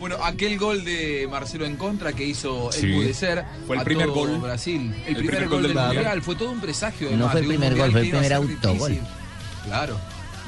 Bueno, aquel gol de Marcelo en contra que hizo el Sí. Pudecer Fue el a primer todo gol. Brasil. El, primer, gol del mundial. Fue todo un presagio. No además, fue el primer mundial gol, fue el primer autogol. Claro.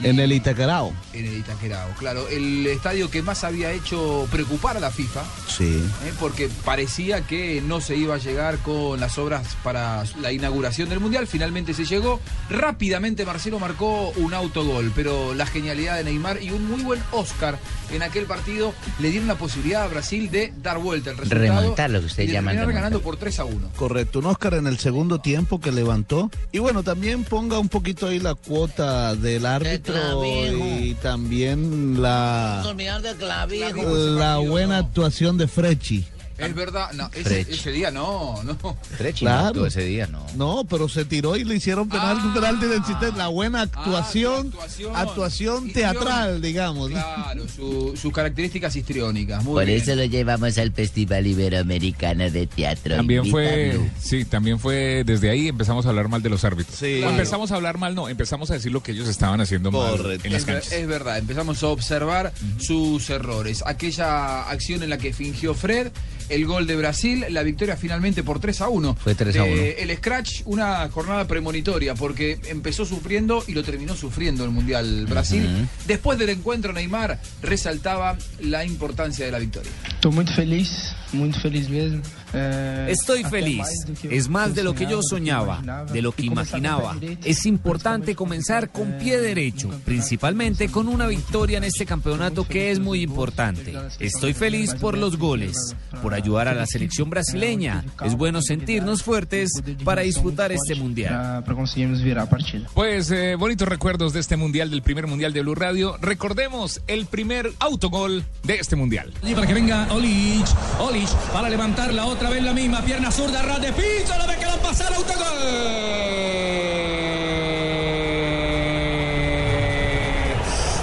En el Itacarao. En el Itaquerao, claro. El estadio que más había hecho preocupar a la FIFA, Sí. ¿eh? porque parecía que no se iba a llegar con las obras para la inauguración del Mundial. Finalmente se llegó. Rápidamente Marcelo marcó un autogol, pero la genialidad de Neymar y un muy buen Oscar en aquel partido le dieron la posibilidad a Brasil de dar vuelta el resultado. Remontar, lo que ustedes y de llaman ganando por 3 a 1. Correcto, un Oscar en el segundo tiempo que levantó. Y bueno, también ponga un poquito ahí la cuota del árbitro y también la, olvidar de clavijo. la buena actuación de Frechi. Es verdad, no, ese, día no, no. Claro. ese día, no. No, pero se tiró y le hicieron penal, Ah. un penalti de existente. La buena actuación, Ah, actuación. actuación teatral, digamos. Claro, su- sus características histriónicas. Muy Por bien. eso lo llevamos al Festival Iberoamericano de Teatro. También fue, sí, también fue desde ahí empezamos a hablar mal de los árbitros. Sí. Claro. empezamos a hablar mal, no, empezamos a decir lo que ellos estaban haciendo mal en las canchas. es verdad, empezamos a observar sus errores. Aquella acción en la que fingió Fred, el gol de Brasil, la victoria finalmente por 3 a 1. Fue 3 a Eh, 1. el Scratch, una jornada premonitoria, porque empezó sufriendo y lo terminó sufriendo el Mundial Brasil. Después del encuentro, Neymar resaltaba la importancia de la victoria. Estou muito feliz, muito feliz mesmo. É, Estoy feliz. Es más de lo que yo soñaba, de lo que imaginaba. Es importante principalmente comenzar con pie eh, derecho, principalmente con una victoria en este campeonato que es muy importante. Estoy feliz por los goles, por ayudar a la selección brasileña. Es bueno sentirnos fuertes para disfrutar este mundial. Para conseguirmos virar a partida. Pues eh, bonitos recuerdos de este mundial, del primer mundial de Blue Radio. Recordemos el primer autogol de este mundial. Y para que venga Olich, Olich para levantarla otra vez la misma pierna zurda, ras de piso, la ve que la pasa el autogol.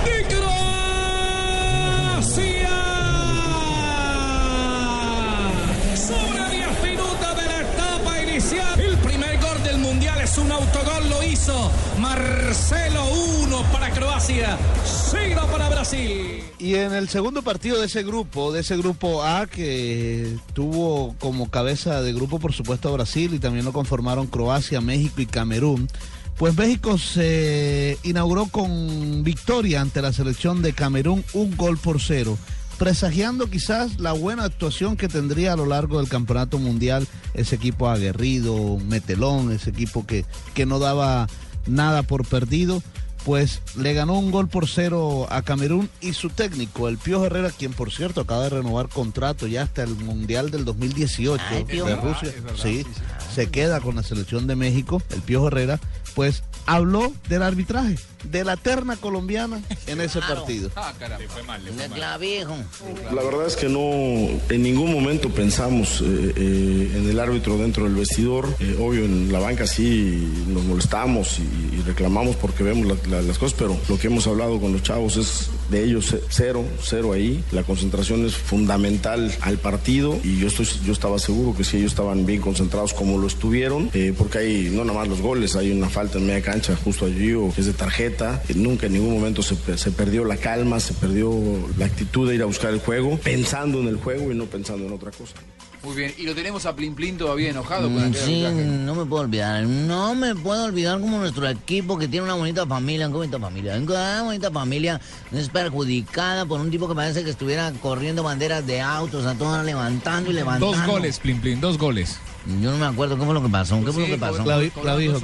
¡De Croacia! Sobre 10 minutos de la etapa inicial. El primer gol del mundial es un autogol, lo hizo Marcelo 1 para Croacia, 0 para Y en el segundo partido de ese grupo, de ese grupo A, que tuvo como cabeza de grupo, por supuesto, Brasil y también lo conformaron Croacia, México y Camerún. Pues México se inauguró con victoria ante la selección de Camerún, un gol por cero, presagiando quizás la buena actuación que tendría a lo largo del campeonato mundial ese equipo aguerrido, metelón, ese equipo que, que no daba nada por perdido pues le ganó un gol por cero a Camerún y su técnico, el Pío Herrera, quien por cierto acaba de renovar contrato ya hasta el Mundial del 2018 Ay, Pío. de Rusia. es verdad, sí, sí, sí. se queda con la selección de México, el Pío Herrera, pues habló del arbitraje, de la terna colombiana en ese partido. Ah, caramba. De clavijo. La verdad es que no, en ningún momento pensamos eh, eh, en el árbitro dentro del vestidor. Eh, obvio, en la banca sí nos molestamos y, y reclamamos porque vemos la- la- las cosas, pero lo que hemos hablado con los chavos es de ellos cero, cero ahí. La concentración es fundamental al partido y yo, estoy, yo estaba seguro que si ellos estaban bien concentrados como lo estuvieron, eh, porque hay no nada más los goles, hay una falta en media cancha justo allí o que es de tarjeta. Eh, nunca en ningún momento se, pe- se perdió la calma, se perdió la actitud de ir a buscar el juego, pensando en el juego y no pensando en otra cosa. Muy bien, y lo tenemos a Plin Plin todavía enojado con Mm, aquel Sí, arbitraje. no me puedo olvidar. No me puedo olvidar como nuestro equipo que tiene una bonita familia, una bonita familia, una bonita familia es perjudicada por un tipo que parece que estuviera corriendo banderas de autos a todas levantando y levantando. Dos goles, Plin Plin, dos goles. Yo no me acuerdo qué fue lo que pasó. ¿Qué fue lo que pasó? offside clavijo.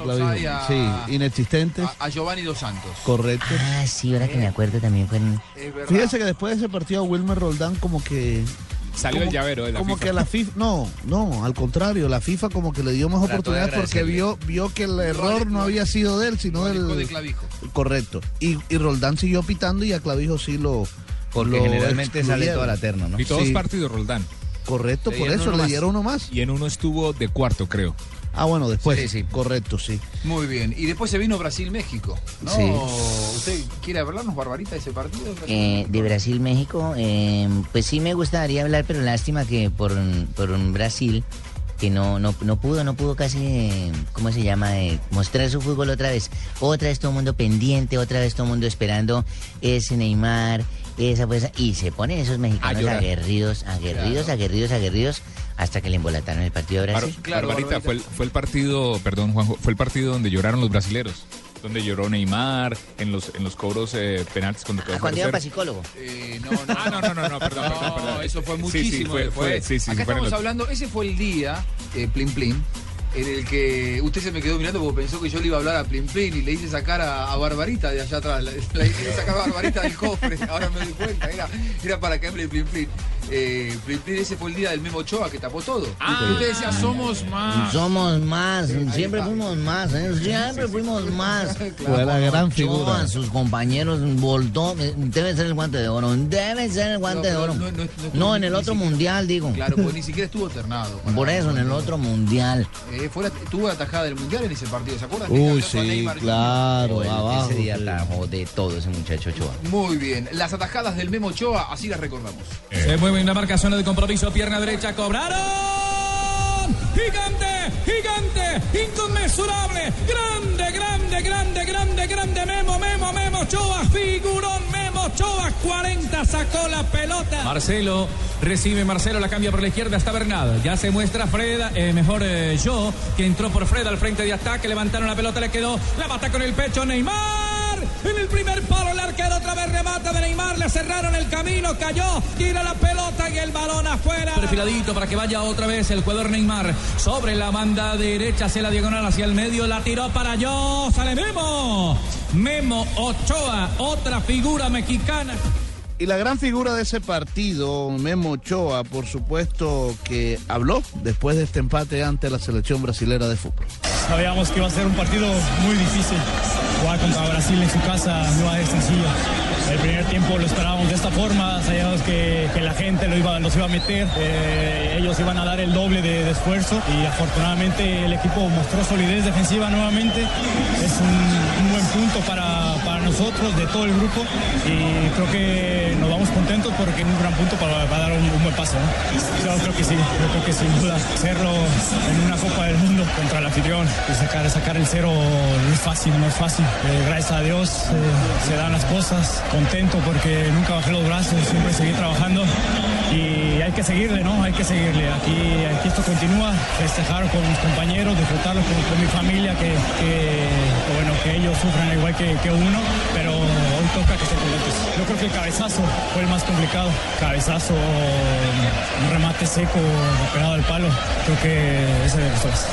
a- Sí, inexistentes, A, a Giovanni Dos Santos. correcto. Ah, sí, ahora que me acuerdo también fue en... Fíjese que después de ese partido Wilmer Roldán como que Salió como, el llavero de la como FIFA. que la FIFA no no al contrario la FIFA como que le dio más oportunidades porque vio vio que el error no había sido de él sino alejó de del Clavijo. correcto y, y Roldán siguió pitando y a Clavijo sí lo Porque lo generalmente sale excluyeron. toda la terna, ¿no? Y todos Sí. partidos, Roldán. Correcto Le por eso le más. dieron uno más Y en uno estuvo de cuarto, creo. ah bueno después Sí, sí. correcto sí Muy bien. Y después se vino Brasil-México. ¿no? Sí. ¿Usted quiere hablarnos, Barbarita, de ese partido? Eh, de Brasil, México, eh, pues sí me gustaría hablar, pero lástima que por, por un Brasil que no, no, no pudo, no pudo casi, eh, ¿cómo se llama? Eh, mostrar su fútbol otra vez. Otra vez todo el mundo pendiente, otra vez todo el mundo esperando ese Neymar, esa y se ponen esos mexicanos aguerridos, aguerridos, aguerridos, aguerridos, hasta que le embolataron el partido de Bar- Brasil. Claro, Barbarita, fue el, fue el partido, perdón Juanjo, fue el partido donde lloraron los brasileros. Donde lloró Neymar en los en los cobros eh, penaltis cuando quedó Ah, cuando iba para 0-0. psicólogo. Eh, no, no, Ah, no, no, no, no, perdón, No, perdón, perdón. eso fue Sí, sí, muchísimo fue- fue- sí, sí, Acá estamos los- hablando, ese fue el día, eh, Plin Plin, en el que usted se me quedó mirando porque pensó que yo le iba a hablar a Plin Plin y le hice sacar a, a Barbarita de allá atrás. Le, hice sacar a Barbarita del cofre, ahora me doy cuenta, era, para que hable Plin. Eh, ese fue el día del Memo Ochoa que tapó todo. Ah. usted decía, somos más. Somos más, siempre está. fuimos más, ¿eh? siempre fuimos más. Fue la gran Ochoa, figura. sus compañeros voltó, eh, debe ser el guante de oro, debe ser el guante No, de oro. no- no- no estuvo No, en el otro siquiera- mundial, digo. Claro, pues ni siquiera estuvo ternado. para- Por eso, en el otro mundial. Eh, fue la- tuvo la tajada del mundial en ese partido, ¿se acuerdan? Uy, sí, Neymar. claro, el- abajo. ese día sí. atajó de todo ese muchacho Ochoa. Muy bien, las atajadas del Memo Ochoa, así las recordamos. Se mueve en la marcación de compromiso, pierna derecha, cobraron. Gigante, gigante, inconmensurable, grande, grande, grande, grande, grande, Memo, Memo, Memo, Ochoa, figurón, Memo, Ochoa, 40, sacó la pelota. Marcelo, recibe Marcelo, la cambia por la izquierda, está Bernal. Ya se muestra Fred, eh, mejor eh, yo, que entró por Fred al frente de ataque, levantaron la pelota, le quedó, la bata con el pecho, Neymar. En el primer palo, el arquero otra vez remata de Neymar, le cerraron el camino, cayó, tira la pelota y el balón afuera. Perfiladito para que vaya otra vez el jugador Neymar sobre la banda derecha, hacia la diagonal hacia el medio, la tiró para yo, sale Memo. Memo Ochoa, otra figura mexicana. Y la gran figura de ese partido, Memo Ochoa, por supuesto que habló después de este empate ante la selección brasilera de fútbol. Sabíamos que iba a ser un partido muy difícil. Jugar contra Brasil en su casa no va a ser sencillo. El primer tiempo lo esperábamos de esta forma, sabíamos que, que la gente lo iba, los iba a meter, eh, ellos iban a dar el doble de, esfuerzo y afortunadamente el equipo mostró solidez defensiva nuevamente. Es un, buen punto para, para nosotros, de todo el grupo y creo que nos vamos contentos porque es un gran punto para, para dar un, buen paso. Yo creo que sí, yo creo que sin duda hacerlo en una Copa del Mundo contra el anfitrión y sacar, sacar el cero no es fácil, no es fácil. Eh, gracias a Dios eh, se dan las cosas, contento porque nunca bajé los brazos, siempre seguí trabajando y hay que seguirle, ¿no? Hay que seguirle. Aquí, esto continúa, festejar con mis compañeros, disfrutarlo con, mi familia, que, bueno, que ellos sufran igual que, uno, pero hoy toca que se conecten. Yo creo que el cabezazo fue el más complicado. Cabezazo, un remate seco, pegado al palo. Creo que ese es.